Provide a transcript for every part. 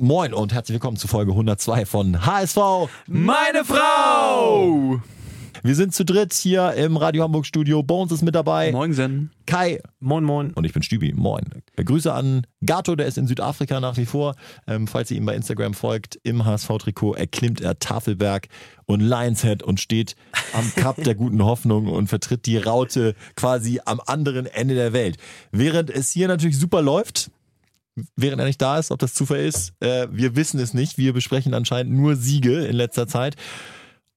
Moin und herzlich willkommen zu Folge 102 von HSV. Meine Frau! Wir sind zu dritt hier im Radio Hamburg Studio. Bones ist mit dabei. Moin, Sen. Kai. Moin, moin. Und ich bin Stübi. Moin. Grüße an Gato, der ist in Südafrika nach wie vor. Ähm, falls ihr ihm bei Instagram folgt, im HSV-Trikot erklimmt er Tafelberg und Lionshead und steht am Kap der guten Hoffnung und vertritt die Raute quasi am anderen Ende der Welt. Während es hier natürlich super läuft, während er nicht da ist, ob das Zufall ist. Äh, wir wissen es nicht. Wir besprechen anscheinend nur Siege in letzter Zeit.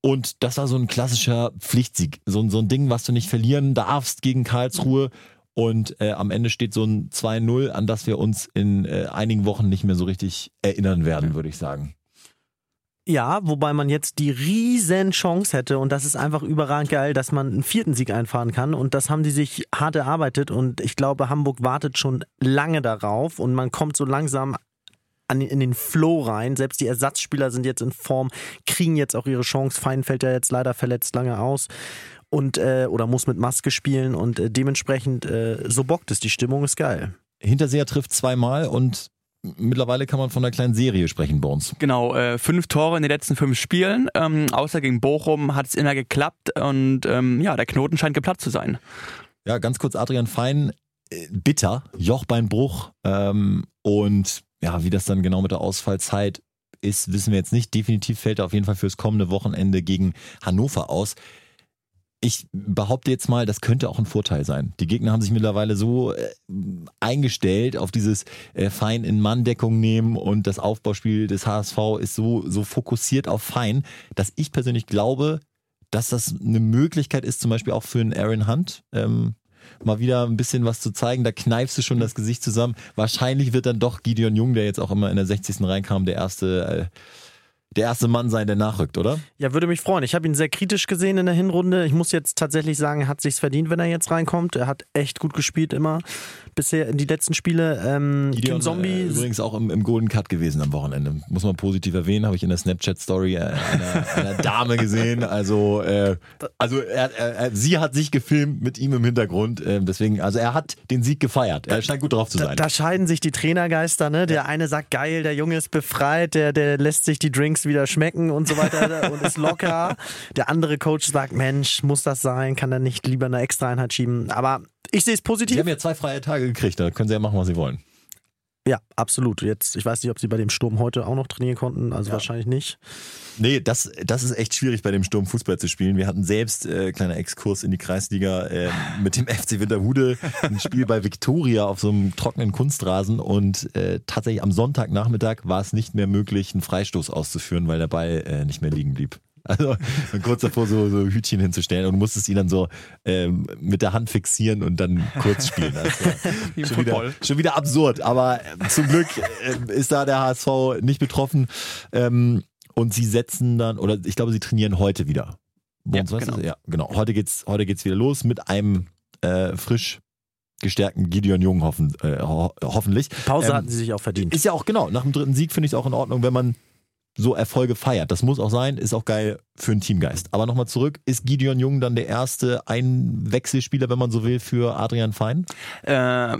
Und das war so ein klassischer Pflichtsieg. So, so ein Ding, was du nicht verlieren darfst gegen Karlsruhe. Und äh, am Ende steht so ein 2-0, an das wir uns in äh, einigen Wochen nicht mehr so richtig erinnern werden, würde ich sagen. Ja, wobei man jetzt die riesen Chance hätte und das ist einfach überragend geil, dass man einen vierten Sieg einfahren kann und das haben die sich hart erarbeitet und ich glaube, Hamburg wartet schon lange darauf und man kommt so langsam an, in den Flow rein. Selbst die Ersatzspieler sind jetzt in Form, kriegen jetzt auch ihre Chance. Fein fällt ja jetzt leider verletzt lange aus und äh, oder muss mit Maske spielen und äh, dementsprechend äh, so bockt es. Die Stimmung ist geil. Hinterseher trifft zweimal und mittlerweile kann man von einer kleinen Serie sprechen bei uns. Genau, äh, fünf Tore in den letzten fünf Spielen. Ähm, außer gegen Bochum hat es immer geklappt und ähm, ja, der Knoten scheint geplatzt zu sein. Ja, ganz kurz, Adrian Fein, äh, bitter, Jochbeinbruch ähm, und ja, wie das dann genau mit der Ausfallzeit ist, wissen wir jetzt nicht. Definitiv fällt er auf jeden Fall fürs kommende Wochenende gegen Hannover aus ich behaupte jetzt mal, das könnte auch ein Vorteil sein. Die Gegner haben sich mittlerweile so äh, eingestellt auf dieses äh, Fein in Manndeckung nehmen und das Aufbauspiel des HSV ist so, so fokussiert auf Fein, dass ich persönlich glaube, dass das eine Möglichkeit ist, zum Beispiel auch für einen Aaron Hunt, ähm, mal wieder ein bisschen was zu zeigen. Da kneifst du schon das Gesicht zusammen. Wahrscheinlich wird dann doch Gideon Jung, der jetzt auch immer in der 60. reinkam, der erste äh, der erste Mann sein, der nachrückt, oder? Ja, würde mich freuen. Ich habe ihn sehr kritisch gesehen in der Hinrunde. Ich muss jetzt tatsächlich sagen, er hat sich's verdient, wenn er jetzt reinkommt. Er hat echt gut gespielt immer bisher in die letzten Spiele. Ähm, Gideon, Kim Zombie äh, übrigens auch im, im, Golden Cut gewesen am Wochenende. Muss man positiv erwähnen, habe ich in der Snapchat-Story äh, einer, einer, Dame gesehen. Also, äh, also er, er, sie hat sich gefilmt mit ihm im Hintergrund. Äh, deswegen, also er hat den Sieg gefeiert. Er scheint gut drauf zu sein. Da, da scheiden sich die Trainergeister. Ne? Der eine sagt geil, der Junge ist befreit, der, der lässt sich die Drinks wieder schmecken und so weiter und ist locker. Der andere Coach sagt, Mensch, muss das sein? Kann er nicht lieber eine Extra-Einheit schieben? Aber ich sehe es positiv. Sie haben ja zwei freie Tage gekriegt, da können Sie ja machen, was Sie wollen. Ja, absolut. Jetzt, ich weiß nicht, ob sie bei dem Sturm heute auch noch trainieren konnten, also ja. wahrscheinlich nicht. Nee, das, das ist echt schwierig bei dem Sturm Fußball zu spielen. Wir hatten selbst, äh, kleiner Exkurs in die Kreisliga, äh, mit dem FC Winterhude ein Spiel bei Viktoria auf so einem trockenen Kunstrasen und äh, tatsächlich am Sonntagnachmittag war es nicht mehr möglich, einen Freistoß auszuführen, weil der Ball äh, nicht mehr liegen blieb. Also kurz davor so, so Hütchen hinzustellen und musstest ihn dann so ähm, mit der Hand fixieren und dann kurz spielen. Also, schon, wieder, schon wieder absurd, aber äh, zum Glück äh, ist da der HSV nicht betroffen. Ähm, und sie setzen dann, oder ich glaube, sie trainieren heute wieder. Ja, genau. ja, genau. Heute geht's, heute geht's wieder los mit einem äh, frisch gestärkten Gideon Jung hoffen, äh, ho hoffentlich. Pause ähm, hatten sie sich auch verdient. Ist ja auch genau. Nach dem dritten Sieg finde ich es auch in Ordnung, wenn man so Erfolge feiert. Das muss auch sein, ist auch geil für einen Teamgeist. Aber nochmal zurück, ist Gideon Jung dann der erste Einwechselspieler, wenn man so will, für Adrian Fein? Äh,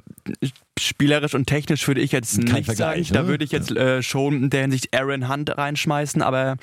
spielerisch und technisch würde ich jetzt Kein nicht Vergleich, sagen. Ne? Da würde ich jetzt äh, schon in der Hinsicht Aaron Hunt reinschmeißen, aber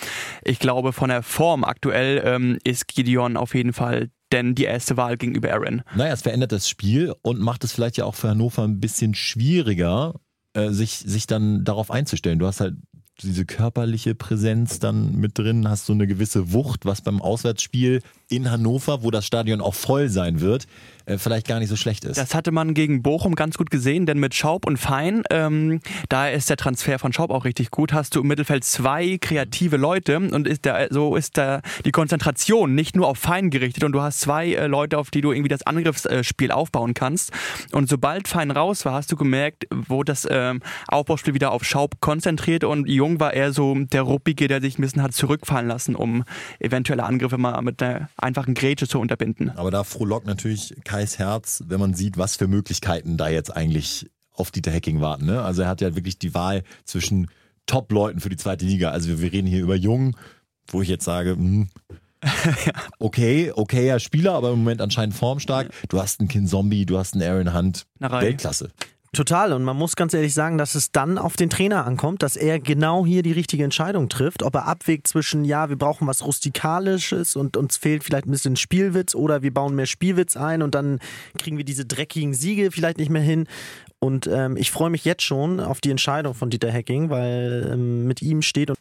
ich glaube von der Form aktuell ähm, ist Gideon auf jeden Fall denn die erste Wahl gegenüber Aaron. Naja, es verändert das Spiel und macht es vielleicht ja auch für Hannover ein bisschen schwieriger, äh, sich, sich dann darauf einzustellen. Du hast halt diese körperliche Präsenz dann mit drin, hast so eine gewisse Wucht, was beim Auswärtsspiel in Hannover, wo das Stadion auch voll sein wird, äh, vielleicht gar nicht so schlecht ist. Das hatte man gegen Bochum ganz gut gesehen, denn mit Schaub und Fein, ähm, da ist der Transfer von Schaub auch richtig gut, hast du im Mittelfeld zwei kreative Leute und ist da, so ist da die Konzentration nicht nur auf Fein gerichtet und du hast zwei äh, Leute, auf die du irgendwie das Angriffsspiel aufbauen kannst. Und sobald Fein raus war, hast du gemerkt, wo das ähm, Aufbauspiel wieder auf Schaub konzentriert und Jung war eher so der Ruppige, der sich ein bisschen hat zurückfallen lassen, um eventuelle Angriffe mal mit einer einfachen Grätsche zu unterbinden. Aber da frohlockt natürlich Kais Herz, wenn man sieht, was für Möglichkeiten da jetzt eigentlich auf Dieter Hacking warten. Ne? Also er hat ja wirklich die Wahl zwischen Top-Leuten für die zweite Liga. Also wir reden hier über Jung, wo ich jetzt sage, hm, okay, okayer Spieler, aber im Moment anscheinend formstark. Du hast einen Kin Zombie, du hast einen Aaron Hunt, Weltklasse. Total. Und man muss ganz ehrlich sagen, dass es dann auf den Trainer ankommt, dass er genau hier die richtige Entscheidung trifft. Ob er abwägt zwischen, ja, wir brauchen was Rustikalisches und uns fehlt vielleicht ein bisschen Spielwitz oder wir bauen mehr Spielwitz ein und dann kriegen wir diese dreckigen Siege vielleicht nicht mehr hin. Und ähm, ich freue mich jetzt schon auf die Entscheidung von Dieter Hecking, weil ähm, mit ihm steht und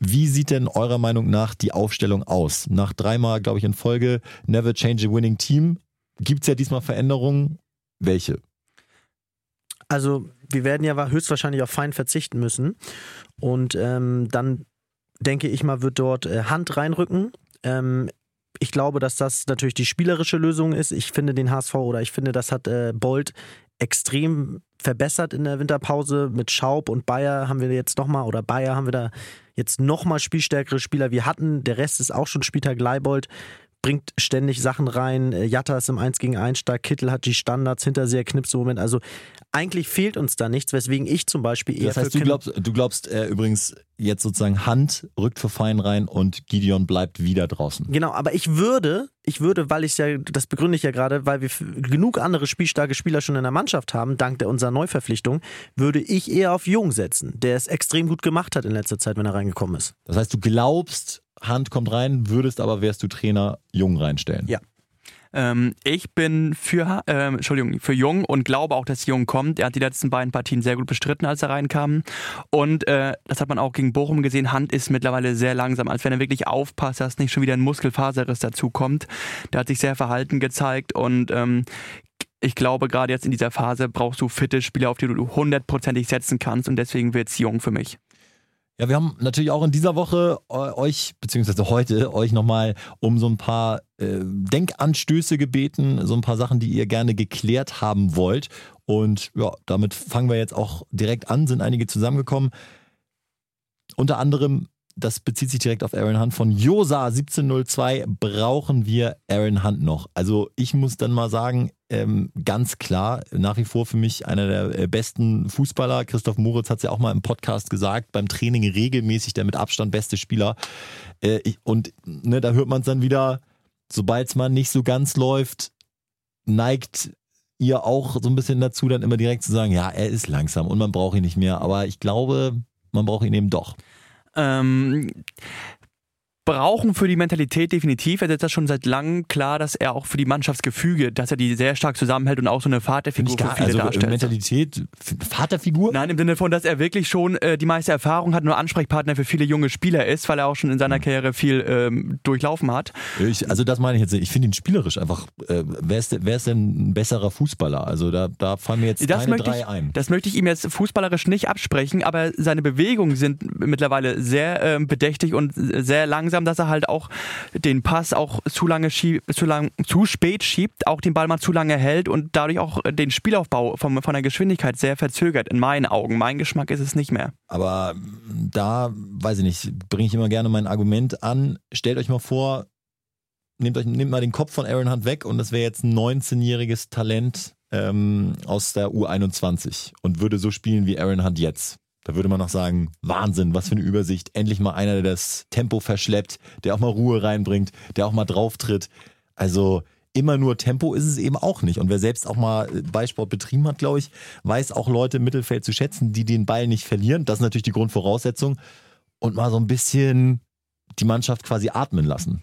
wie sieht denn eurer Meinung nach die Aufstellung aus? Nach dreimal, glaube ich, in Folge Never Change a Winning Team gibt es ja diesmal Veränderungen. Welche? Also wir werden ja höchstwahrscheinlich auf Fein verzichten müssen. Und ähm, dann denke ich mal, wird dort äh, Hand reinrücken. Ähm, ich glaube, dass das natürlich die spielerische Lösung ist. Ich finde den HSV oder ich finde, das hat äh, Bold extrem verbessert in der Winterpause. Mit Schaub und Bayer haben wir jetzt nochmal, oder Bayer haben wir da jetzt nochmal spielstärkere Spieler wie hatten. Der Rest ist auch schon Spieltag Leibold bringt ständig Sachen rein. Äh, Jatta ist im 1 gegen 1 stark, Kittel hat die Standards, Hinterseher knipst im Moment. Also eigentlich fehlt uns da nichts, weswegen ich zum Beispiel eher. Das heißt, du glaubst, du glaubst äh, übrigens jetzt sozusagen Hand rückt für Fein rein und Gideon bleibt wieder draußen. Genau, aber ich würde, ich würde, weil ich ja, das begründe ich ja gerade, weil wir genug andere spielstarke Spieler schon in der Mannschaft haben, dank der unserer Neuverpflichtung, würde ich eher auf Jung setzen, der es extrem gut gemacht hat in letzter Zeit, wenn er reingekommen ist. Das heißt, du glaubst, Hand kommt rein, würdest aber, wärst du Trainer, Jung reinstellen. Ja. Ähm, ich bin für, äh, Entschuldigung, für Jung und glaube auch, dass Jung kommt. Er hat die letzten beiden Partien sehr gut bestritten, als er reinkam. Und äh, das hat man auch gegen Bochum gesehen. Hand ist mittlerweile sehr langsam, als wenn er wirklich aufpasst, dass nicht schon wieder ein Muskelfaserriss dazu kommt. Der hat sich sehr verhalten gezeigt und ähm, ich glaube, gerade jetzt in dieser Phase brauchst du fitte Spieler, auf die du hundertprozentig setzen kannst und deswegen wird es Jung für mich. Ja, wir haben natürlich auch in dieser Woche äh, euch, beziehungsweise heute, euch nochmal um so ein paar äh, Denkanstöße gebeten, so ein paar Sachen, die ihr gerne geklärt haben wollt. Und ja, damit fangen wir jetzt auch direkt an, sind einige zusammengekommen. Unter anderem das bezieht sich direkt auf Aaron Hunt von Josa 1702. Brauchen wir Aaron Hunt noch? Also ich muss dann mal sagen, ähm, ganz klar, nach wie vor für mich einer der äh, besten Fußballer. Christoph Moritz hat es ja auch mal im Podcast gesagt, beim Training regelmäßig der mit Abstand beste Spieler. Äh, und ne, da hört man es dann wieder, sobald es mal nicht so ganz läuft, neigt ihr auch so ein bisschen dazu, dann immer direkt zu sagen, ja, er ist langsam und man braucht ihn nicht mehr. Aber ich glaube, man braucht ihn eben doch. Ähm, brauchen für die Mentalität definitiv. Er ist das schon seit langem klar, dass er auch für die Mannschaftsgefüge, dass er die sehr stark zusammenhält und auch so eine Vaterfigur gar, für viele also darstellt. Mentalität, Vaterfigur? Nein, im Sinne von, dass er wirklich schon äh, die meiste Erfahrung hat, nur Ansprechpartner für viele junge Spieler ist, weil er auch schon in seiner Karriere viel ähm, durchlaufen hat. Ich, also das meine ich jetzt. Ich finde ihn spielerisch einfach, äh, wer, ist, wer ist denn ein besserer Fußballer? Also da, da fallen mir jetzt das keine drei ich, ein. Das möchte ich ihm jetzt fußballerisch nicht absprechen, aber seine Bewegungen sind mittlerweile sehr äh, bedächtig und sehr langsam langsam, dass er halt auch den Pass auch zu lange zu, lang, zu spät schiebt, auch den Ball mal zu lange hält und dadurch auch den Spielaufbau vom, von der Geschwindigkeit sehr verzögert, in meinen Augen. Mein Geschmack ist es nicht mehr. Aber da, weiß ich nicht, bringe ich immer gerne mein Argument an. Stellt euch mal vor, nehmt, euch, nehmt mal den Kopf von Aaron Hunt weg und das wäre jetzt ein 19-jähriges Talent ähm, aus der U21 und würde so spielen wie Aaron Hunt jetzt. Da würde man noch sagen, Wahnsinn, was für eine Übersicht. Endlich mal einer, der das Tempo verschleppt, der auch mal Ruhe reinbringt, der auch mal drauftritt. Also immer nur Tempo ist es eben auch nicht. Und wer selbst auch mal Ballsport betrieben hat, glaube ich, weiß auch Leute im Mittelfeld zu schätzen, die den Ball nicht verlieren. Das ist natürlich die Grundvoraussetzung. Und mal so ein bisschen die Mannschaft quasi atmen lassen.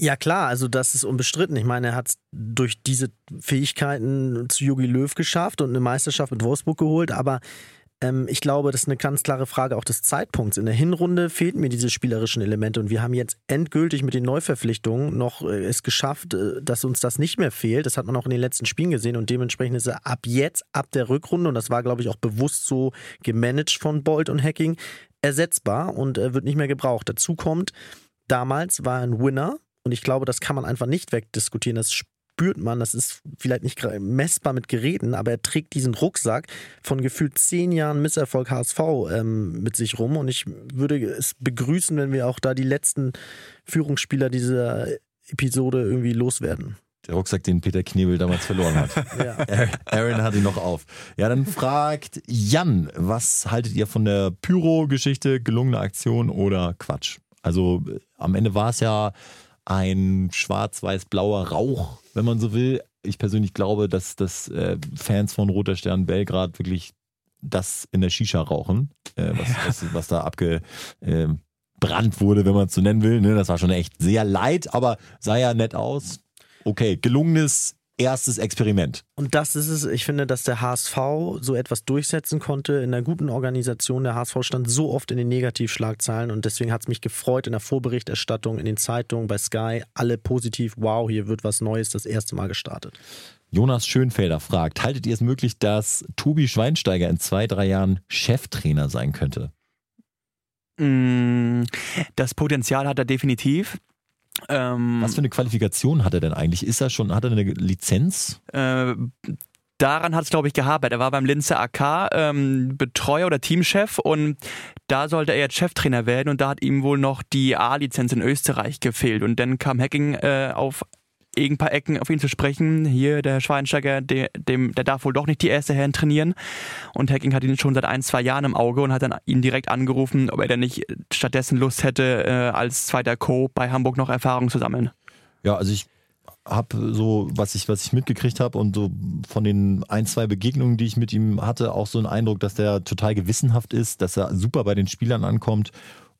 Ja klar, also das ist unbestritten. Ich meine, er hat es durch diese Fähigkeiten zu Jogi Löw geschafft und eine Meisterschaft mit Wolfsburg geholt, aber ähm, ich glaube, das ist eine ganz klare Frage auch des Zeitpunkts. In der Hinrunde fehlten mir diese spielerischen Elemente und wir haben jetzt endgültig mit den Neuverpflichtungen noch äh, es geschafft, äh, dass uns das nicht mehr fehlt. Das hat man auch in den letzten Spielen gesehen und dementsprechend ist er ab jetzt, ab der Rückrunde, und das war, glaube ich, auch bewusst so gemanagt von Bolt und Hacking, ersetzbar und äh, wird nicht mehr gebraucht. Dazu kommt, damals war er ein Winner und ich glaube, das kann man einfach nicht wegdiskutieren. Das spürt man, das ist vielleicht nicht messbar mit Geräten, aber er trägt diesen Rucksack von gefühlt zehn Jahren Misserfolg HSV ähm, mit sich rum. Und ich würde es begrüßen, wenn wir auch da die letzten Führungsspieler dieser Episode irgendwie loswerden. Der Rucksack, den Peter Knebel damals verloren hat. ja. Aaron hat ihn noch auf. Ja, dann fragt Jan, was haltet ihr von der Pyro-Geschichte, gelungene Aktion oder Quatsch? Also äh, am Ende war es ja ein schwarz-weiß-blauer Rauch, wenn man so will. ich persönlich glaube, dass, dass äh, Fans von Roter Stern Belgrad wirklich das in der Shisha rauchen, äh, was, was, was da abgebrannt äh, wurde, wenn man es so nennen will. Ne? Das war schon echt sehr leid, aber sah ja nett aus. Okay, gelungenes erstes Experiment. Und das ist es, ich finde, dass der HSV so etwas durchsetzen konnte in einer guten Organisation. Der HSV stand so oft in den Negativschlagzeilen und deswegen hat es mich gefreut in der Vorberichterstattung, in den Zeitungen, bei Sky, alle positiv, wow, hier wird was Neues das erste Mal gestartet. Jonas Schönfelder fragt, haltet ihr es möglich, dass Tobi Schweinsteiger in zwei, drei Jahren Cheftrainer sein könnte? Mm, das Potenzial hat er definitiv. Ähm, Was für eine Qualifikation hat er denn eigentlich? Ist er schon, hat er eine Lizenz? Äh, daran hat es, glaube ich, gehabert. Er war beim Linzer AK ähm, Betreuer oder Teamchef und da sollte er jetzt Cheftrainer werden und da hat ihm wohl noch die A-Lizenz in Österreich gefehlt. Und dann kam Hacking äh, auf ein paar Ecken auf ihn zu sprechen. Hier, der Schweinsteiger, der, dem, der darf wohl doch nicht die erste Herren trainieren. Und Hacking hat ihn schon seit ein, zwei Jahren im Auge und hat dann ihn direkt angerufen, ob er denn nicht stattdessen Lust hätte, äh, als zweiter Co. bei Hamburg noch Erfahrung zu sammeln. Ja, also ich habe so, was ich, was ich mitgekriegt habe und so von den ein, zwei Begegnungen, die ich mit ihm hatte, auch so einen Eindruck, dass der total gewissenhaft ist, dass er super bei den Spielern ankommt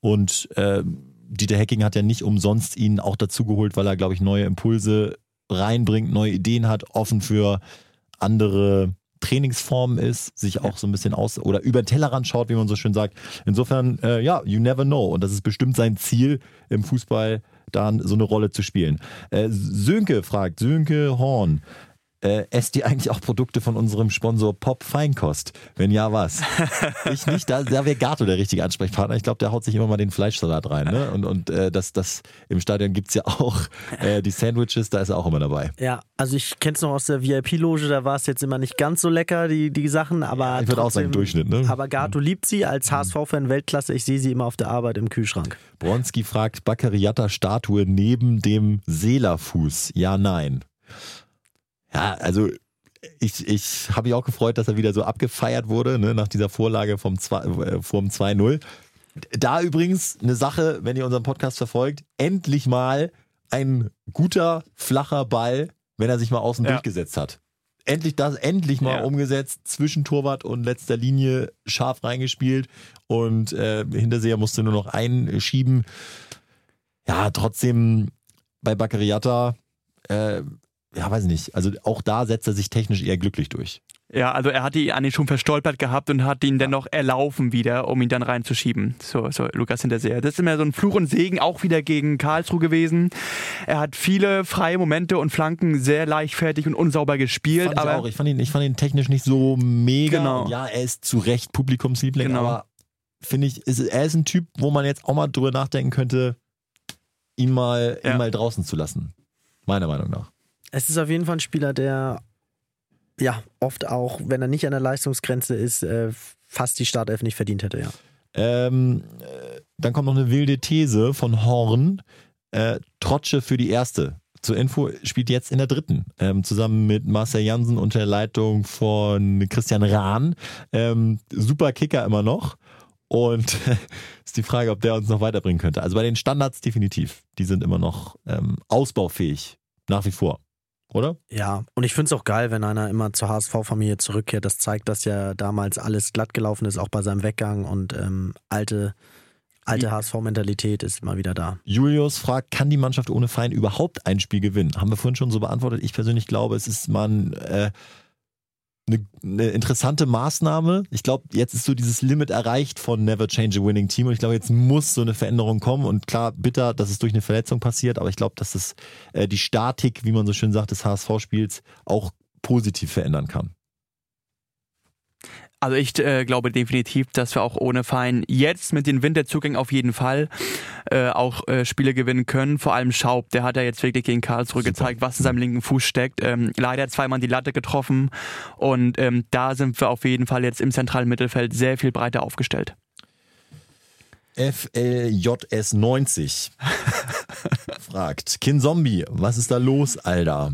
und äh, Dieter Hecking hat ja nicht umsonst ihn auch dazu geholt, weil er, glaube ich, neue Impulse reinbringt, neue Ideen hat, offen für andere Trainingsformen ist, sich auch so ein bisschen aus oder über den Tellerrand schaut, wie man so schön sagt. Insofern, äh, ja, you never know. Und das ist bestimmt sein Ziel im Fußball, da so eine Rolle zu spielen. Äh, Sönke fragt, Sönke Horn, äh, esst ihr eigentlich auch Produkte von unserem Sponsor Pop Feinkost? Wenn ja, was? ich nicht, da, da wäre Gato der richtige Ansprechpartner. Ich glaube, der haut sich immer mal den Fleischsalat rein. Ne? Und, und äh, das, das im Stadion gibt es ja auch äh, die Sandwiches, da ist er auch immer dabei. Ja, also ich kenne es noch aus der VIP-Loge, da war es jetzt immer nicht ganz so lecker, die, die Sachen, aber. Ich würde auch sagen, Durchschnitt, ne? Aber Gato liebt sie als HSV-Fan Weltklasse. Ich sehe sie immer auf der Arbeit im Kühlschrank. Bronski fragt: Baccariata-Statue neben dem Seelerfuß? Ja, nein. Ja, also ich, ich habe mich auch gefreut, dass er wieder so abgefeiert wurde, ne, nach dieser Vorlage vom, äh, vom 2-0. Da übrigens eine Sache, wenn ihr unseren Podcast verfolgt, endlich mal ein guter, flacher Ball, wenn er sich mal außen ja. durchgesetzt hat. Endlich das, endlich mal ja. umgesetzt, zwischen Torwart und letzter Linie scharf reingespielt und äh, Hinterseher musste nur noch einschieben. Ja, trotzdem bei Baccariata äh, ja, weiß ich nicht. Also auch da setzt er sich technisch eher glücklich durch. Ja, also er hat die eigentlich schon verstolpert gehabt und hat ihn ja. dann noch erlaufen wieder, um ihn dann reinzuschieben. So, so Lukas Hinterseher. Das ist immer so ein Fluch und Segen auch wieder gegen Karlsruhe gewesen. Er hat viele freie Momente und Flanken sehr leichtfertig und unsauber gespielt. Fand aber ich auch. Ich fand ihn, ich fand ihn technisch nicht so mega. Genau. Ja, er ist zu Recht Publikumsliebling, genau. aber finde ich, ist, er ist ein Typ, wo man jetzt auch mal drüber nachdenken könnte, ihn mal, ja. ihn mal draußen zu lassen. Meiner Meinung nach es ist auf jeden Fall ein Spieler, der ja oft auch, wenn er nicht an der Leistungsgrenze ist, äh, fast die Startelf nicht verdient hätte, ja. Ähm, äh, dann kommt noch eine wilde These von Horn. Äh, Trotsche für die erste. Zur Info spielt jetzt in der dritten, ähm, zusammen mit Marcel Jansen unter Leitung von Christian Rahn. Ähm, super Kicker immer noch. Und ist die Frage, ob der uns noch weiterbringen könnte. Also bei den Standards definitiv. Die sind immer noch ähm, ausbaufähig. Nach wie vor oder? Ja, und ich finde es auch geil, wenn einer immer zur HSV-Familie zurückkehrt. Das zeigt, dass ja damals alles glatt gelaufen ist, auch bei seinem Weggang und ähm, alte, alte HSV-Mentalität ist immer wieder da. Julius fragt, kann die Mannschaft ohne Feind überhaupt ein Spiel gewinnen? Haben wir vorhin schon so beantwortet. Ich persönlich glaube, es ist man. Äh, eine, eine interessante Maßnahme. Ich glaube, jetzt ist so dieses Limit erreicht von Never Change a Winning Team und ich glaube, jetzt muss so eine Veränderung kommen und klar, bitter, dass es durch eine Verletzung passiert, aber ich glaube, dass es äh, die Statik, wie man so schön sagt, des HSV-Spiels auch positiv verändern kann. Also ich äh, glaube definitiv, dass wir auch ohne Fein jetzt mit den Winterzugängen auf jeden Fall äh, auch äh, Spiele gewinnen können. Vor allem Schaub, der hat ja jetzt wirklich gegen Karlsruhe Super. gezeigt, was in seinem linken Fuß steckt. Ähm, leider zweimal die Latte getroffen und ähm, da sind wir auf jeden Fall jetzt im zentralen Mittelfeld sehr viel breiter aufgestellt. FLJS 90 fragt, Kin Zombie, was ist da los, Alter?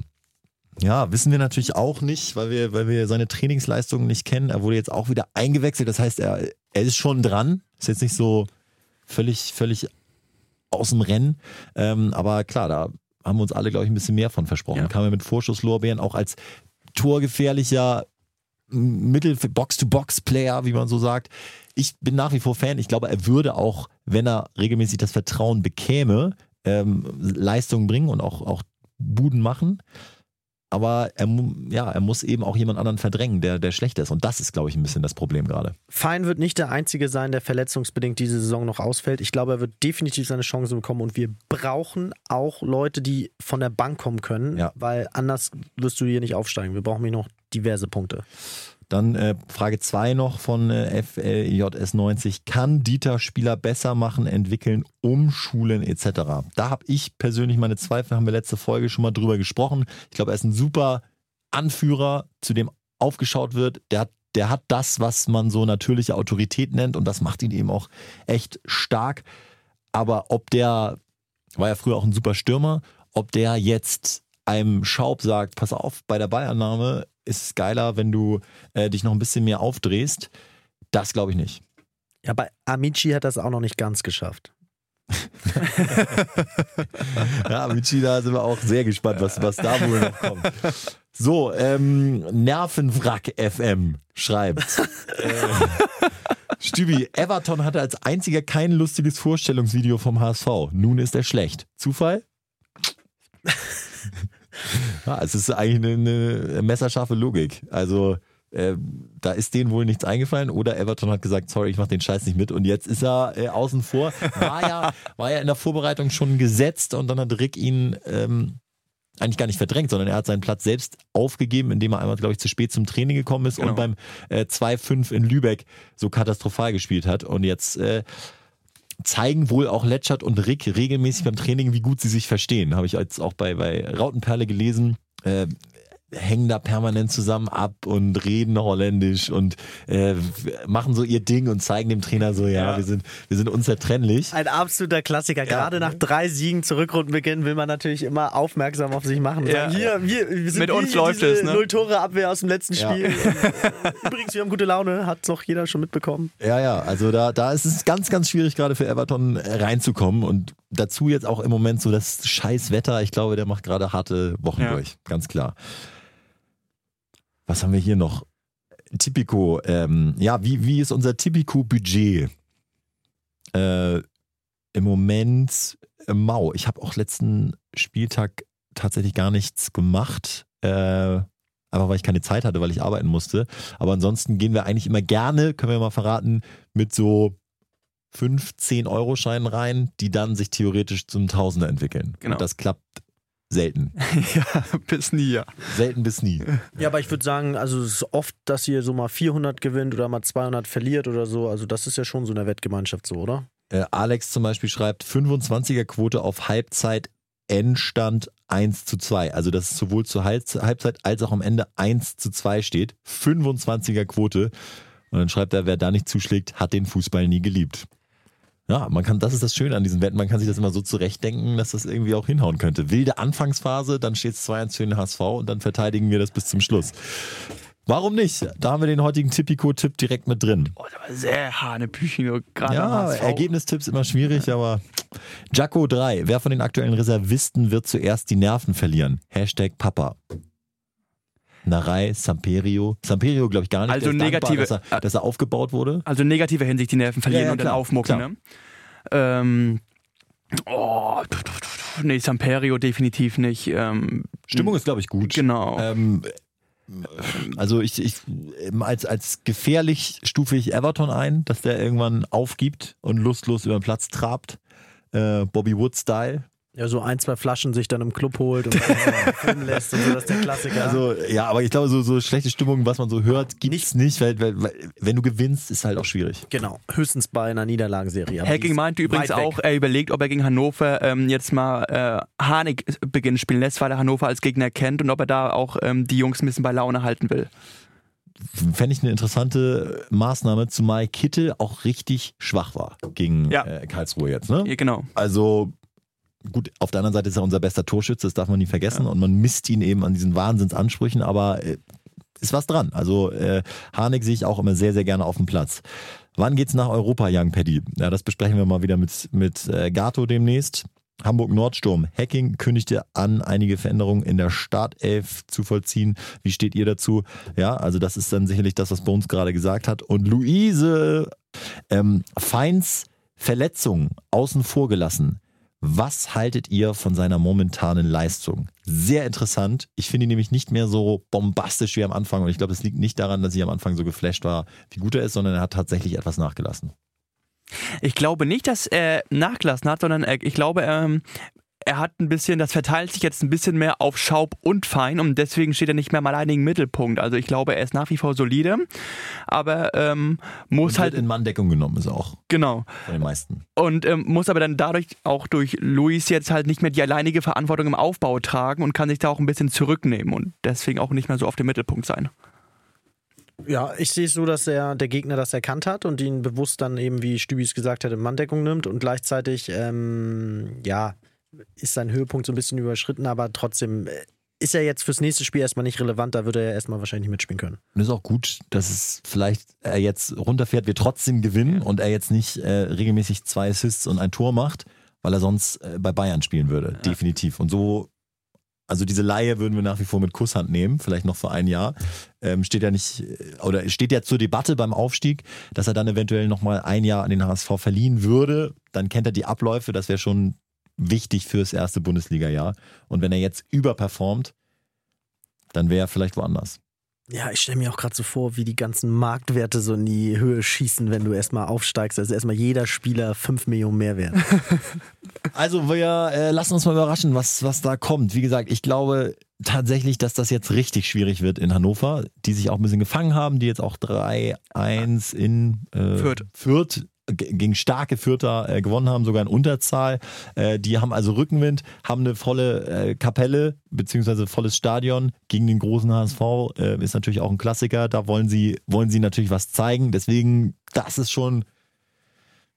Ja, wissen wir natürlich auch nicht, weil wir, weil wir seine Trainingsleistungen nicht kennen. Er wurde jetzt auch wieder eingewechselt. Das heißt, er, er ist schon dran. Ist jetzt nicht so völlig, völlig aus dem Rennen. Ähm, aber klar, da haben wir uns alle, glaube ich, ein bisschen mehr von versprochen. Ja. Kam er mit Vorschusslorbeeren auch als torgefährlicher Mittel Box-to-Box-Player, wie man so sagt. Ich bin nach wie vor Fan. Ich glaube, er würde auch, wenn er regelmäßig das Vertrauen bekäme, ähm, Leistungen bringen und auch, auch Buden machen. Aber er, ja, er muss eben auch jemand anderen verdrängen, der, der schlechter ist. Und das ist, glaube ich, ein bisschen das Problem gerade. Fein wird nicht der Einzige sein, der verletzungsbedingt diese Saison noch ausfällt. Ich glaube, er wird definitiv seine Chance bekommen und wir brauchen auch Leute, die von der Bank kommen können, Ja. weil anders wirst du hier nicht aufsteigen. Wir brauchen hier noch diverse Punkte. Dann äh, Frage 2 noch von äh, FLJS90. Kann Dieter Spieler besser machen, entwickeln, umschulen etc.? Da habe ich persönlich meine Zweifel, haben wir letzte Folge schon mal drüber gesprochen. Ich glaube, er ist ein super Anführer, zu dem aufgeschaut wird. Der hat, der hat das, was man so natürliche Autorität nennt und das macht ihn eben auch echt stark. Aber ob der, war ja früher auch ein super Stürmer, ob der jetzt einem Schaub sagt, pass auf, bei der Ballannahme ist es geiler, wenn du äh, dich noch ein bisschen mehr aufdrehst, das glaube ich nicht. Ja, bei Amici hat das auch noch nicht ganz geschafft. Ja, Michi, da sind wir auch sehr gespannt, was, was da wohl noch kommt. So, ähm, Nervenwrack FM schreibt. Äh, Stübi, Everton hatte als einziger kein lustiges Vorstellungsvideo vom HSV. Nun ist er schlecht. Zufall? Ja, es ist eigentlich eine, eine messerscharfe Logik. Also, äh, da ist denen wohl nichts eingefallen oder Everton hat gesagt, sorry, ich mach den Scheiß nicht mit und jetzt ist er äh, außen vor. War ja, war ja in der Vorbereitung schon gesetzt und dann hat Rick ihn ähm, eigentlich gar nicht verdrängt, sondern er hat seinen Platz selbst aufgegeben, indem er einmal, glaube ich, zu spät zum Training gekommen ist Genau. und beim äh, 2-5 in Lübeck so katastrophal gespielt hat. Und jetzt äh, zeigen wohl auch Letschert und Rick regelmäßig beim Training, wie gut sie sich verstehen. Habe ich jetzt auch bei, bei Rautenperle gelesen. Äh, hängen da permanent zusammen ab und reden holländisch und äh, machen so ihr Ding und zeigen dem Trainer so, ja, Ja. wir sind wir sind unzertrennlich. Ein absoluter Klassiker. Gerade nach drei Siegen zu Rückrundenbeginn will man natürlich immer aufmerksam auf sich machen. Ja. hier, wir, wir sind Mit uns hier, läuft es, ne? Null Tore Abwehr aus dem letzten Ja. Spiel. Übrigens, wir haben gute Laune, hat doch jeder schon mitbekommen. Ja, ja, also da, da ist es ganz, ganz schwierig gerade für Everton äh, reinzukommen und dazu jetzt auch im Moment so das scheiß Wetter. Ich glaube, der macht gerade harte Wochen Ja. durch, ganz klar. Was haben wir hier noch? Tipico, ähm, ja, wie, wie ist unser Tipico-Budget? Äh, Im Moment äh, mau. Ich habe auch letzten Spieltag tatsächlich gar nichts gemacht. Äh, einfach weil ich keine Zeit hatte, weil ich arbeiten musste. Aber ansonsten gehen wir eigentlich immer gerne, können wir mal verraten, mit so 15 Euro Scheinen rein, die dann sich theoretisch zum Tausender entwickeln. Genau. Und das klappt selten. ja, bis nie, ja. Selten bis nie. Ja, aber ich würde sagen, also es ist oft, dass ihr so mal 400 gewinnt oder mal 200 verliert oder so. Also das ist ja schon so eine Wettgemeinschaft so, oder? Äh, Alex zum Beispiel schreibt 25er Quote auf Halbzeit, Endstand 1 zu 2. Also dass es sowohl zur Halbze- Halbzeit als auch am Ende 1 zu 2 steht. 25er Quote. Und dann schreibt er, wer da nicht zuschlägt, hat den Fußball nie geliebt. Ja, man kann, das ist das Schöne an diesen Wetten, man kann sich das immer so zurechtdenken, dass das irgendwie auch hinhauen könnte. Wilde Anfangsphase, dann steht es 2-1 für den HSV und dann verteidigen wir das bis zum Schluss. Warum nicht? Da haben wir den heutigen Tipico-Tipp direkt mit drin. Oh, das war sehr Hanebüchen, gerade Ja. Ergebnistipps immer schwierig, aber Jacko 3, wer von den aktuellen Reservisten wird zuerst die Nerven verlieren? Hashtag Papa. Narei, Samperio. Samperio glaube ich gar nicht. Also ist dankbar, negative- dass er, dass er aufgebaut wurde. Also in negativer Hinsicht die Nerven verlieren Ja, ja, und dann aufmucken. Ne? Ähm, oh, nee, Samperio definitiv nicht. Ähm, Stimmung ist glaube ich gut. Genau. Ähm, also ich, ich ähm, als, als gefährlich stufe ich Everton ein, dass der irgendwann aufgibt und lustlos über den Platz trabt. Äh, Bobby Wood-Style. Ja, so ein, zwei Flaschen sich dann im Club holt und dann filmen lässt und so, das ist der Klassiker. Also ja, aber ich glaube, so, so schlechte Stimmung, was man so hört, gibt's nicht, weil, weil, weil wenn du gewinnst, ist halt auch schwierig. genau, höchstens bei einer Niederlagenserie. Hacking meinte übrigens auch, er überlegt, ob er gegen Hannover ähm, jetzt mal äh, Harnik beginnen spielen lässt, weil er Hannover als Gegner kennt und ob er da auch ähm, die Jungs ein bisschen bei Laune halten will. Fände ich eine interessante Maßnahme, zumal Kittel auch richtig schwach war gegen Ja. äh, Karlsruhe jetzt. Ne? Ja, genau. Also gut, auf der anderen Seite ist er unser bester Torschütze, das darf man nie vergessen und man misst ihn eben an diesen Wahnsinnsansprüchen, aber äh, ist was dran. Also äh, Harnik sehe ich auch immer sehr, sehr gerne auf dem Platz. Wann geht's nach Europa, Young Paddy? Ja, das besprechen wir mal wieder mit, mit äh, Gato demnächst. Hamburg Nordsturm. Hacking kündigte an, einige Veränderungen in der Startelf zu vollziehen. Wie steht ihr dazu? Ja, also das ist dann sicherlich das, was Bones gerade gesagt hat. Und Luise ähm, Feins Verletzung außen vor gelassen. Was haltet ihr von seiner momentanen Leistung? Sehr interessant. Ich finde ihn nämlich nicht mehr so bombastisch wie am Anfang. Und ich glaube, es liegt nicht daran, dass ich am Anfang so geflasht war, wie gut er ist, sondern er hat tatsächlich etwas nachgelassen. Ich glaube nicht, dass er nachgelassen hat, sondern ich glaube, ähm, er hat ein bisschen, das verteilt sich jetzt ein bisschen mehr auf Schaub und Fein und deswegen steht er nicht mehr im alleinigen Mittelpunkt. Also ich glaube, er ist nach wie vor solide, aber ähm, muss Und halt wird in Manndeckung genommen, ist auch genau von den meisten. und ähm, muss aber dann dadurch auch durch Luis jetzt halt nicht mehr die alleinige Verantwortung im Aufbau tragen und kann sich da auch ein bisschen zurücknehmen und deswegen auch nicht mehr so auf dem Mittelpunkt sein. Ja, ich sehe es so, dass er, der Gegner das erkannt hat und ihn bewusst dann eben, wie Stübis gesagt hat, in Manndeckung nimmt und gleichzeitig, ähm, ja, ist sein Höhepunkt so ein bisschen überschritten, aber trotzdem äh, ist er jetzt fürs nächste Spiel erstmal nicht relevant, da würde er erstmal wahrscheinlich nicht mitspielen können. Und es ist auch gut, dass es vielleicht er jetzt runterfährt, wir trotzdem gewinnen und er jetzt nicht äh, regelmäßig zwei Assists und ein Tor macht, weil er sonst äh, bei Bayern spielen würde. Definitiv. Und so, also diese Laie würden wir nach wie vor mit Kusshand nehmen, vielleicht noch für ein Jahr. Ähm, steht ja nicht, äh, oder steht ja zur Debatte beim Aufstieg, dass er dann eventuell nochmal ein Jahr an den HSV verliehen würde. Dann kennt er die Abläufe, das wäre schon wichtig fürs erste Bundesliga-Jahr. Und wenn er jetzt überperformt, dann wäre er vielleicht woanders. Ja, ich stelle mir auch gerade so vor, wie die ganzen Marktwerte so in die Höhe schießen, wenn du erstmal aufsteigst. Also erstmal jeder Spieler 5 Millionen mehr wert. Also wir äh, lassen uns mal überraschen, was, was da kommt. Wie gesagt, ich glaube tatsächlich, dass das jetzt richtig schwierig wird in Hannover, die sich auch ein bisschen gefangen haben, die jetzt auch 3-1 in äh, Fürth. Fürth gegen starke Fürther äh, gewonnen haben, sogar in Unterzahl. Äh, die haben also Rückenwind, haben eine volle äh, Kapelle beziehungsweise volles Stadion gegen den großen HSV. Äh, ist natürlich auch ein Klassiker. Da wollen sie, wollen sie natürlich was zeigen. Deswegen, das ist schon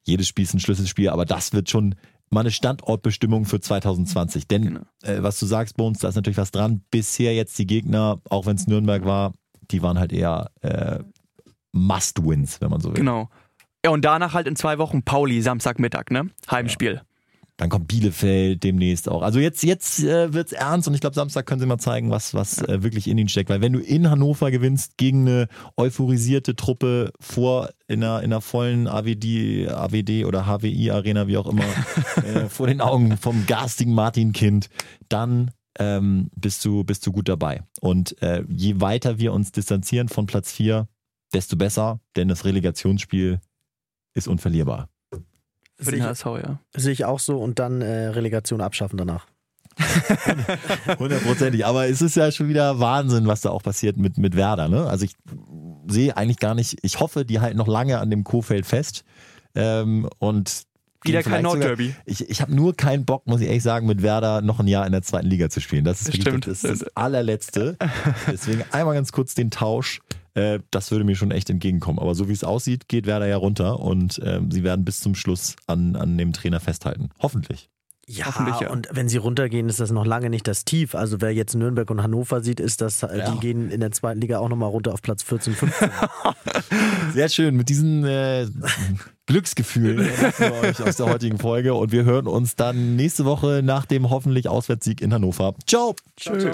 jedes Spiel ist ein Schlüsselspiel, aber das wird schon mal eine Standortbestimmung für 2020. Denn Genau. äh, was du sagst, Bones, da ist natürlich was dran. Bisher jetzt die Gegner, auch wenn es Nürnberg war, die waren halt eher äh, Must-Wins, wenn man so will. Genau. Ja, und danach halt in zwei Wochen Pauli, Samstagmittag, ne? Heimspiel. Dann kommt Bielefeld demnächst auch. Also jetzt, jetzt äh, wird's ernst und ich glaube, Samstag können sie mal zeigen, was, was äh, wirklich in ihnen steckt. Weil wenn du in Hannover gewinnst gegen eine euphorisierte Truppe vor in einer, in einer vollen AWD, AWD oder HWI Arena, wie auch immer, äh, vor den Augen vom garstigen Martin Kind, dann ähm, bist, du, bist du gut dabei. Und äh, je weiter wir uns distanzieren von Platz 4, desto besser, denn das Relegationsspiel ist unverlierbar. Für den Sehe HSV, ja. ich, sehe ich auch so und dann äh, Relegation abschaffen danach. Hundertprozentig. Aber es ist ja schon wieder Wahnsinn, was da auch passiert mit, mit Werder. Ne? Also ich sehe eigentlich gar nicht, ich hoffe, die halten noch lange an dem Kofeld fest. Ähm, und Wieder kein Nordderby. Ich, ich habe nur keinen Bock, muss ich ehrlich sagen, mit Werder noch ein Jahr in der zweiten Liga zu spielen. Das ist wirklich Stimmt. das, das allerletzte. Deswegen einmal ganz kurz den Tausch. Äh, das würde mir schon echt entgegenkommen. Aber so wie es aussieht, geht Werder ja runter und ähm, sie werden bis zum Schluss an, an dem Trainer festhalten. Hoffentlich. Ja, Hoffentlich, ja. und wenn sie runtergehen, ist das noch lange nicht das Tief. Also wer jetzt Nürnberg und Hannover sieht, ist das, äh, Ja. die gehen in der zweiten Liga auch nochmal runter auf Platz 14, 15. Sehr schön mit diesen äh, Glücksgefühlen aus der heutigen Folge und wir hören uns dann nächste Woche nach dem hoffentlich Auswärtssieg in Hannover. Ciao. Tschö.